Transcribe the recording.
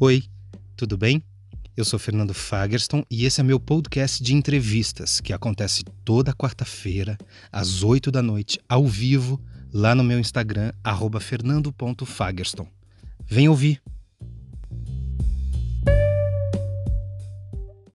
Oi, tudo bem? Eu sou Fernando Fagerston e esse é meu podcast de entrevistas que acontece toda quarta-feira, às 8 da noite, ao vivo, lá no meu Instagram, fernando.fagerston. Vem ouvir!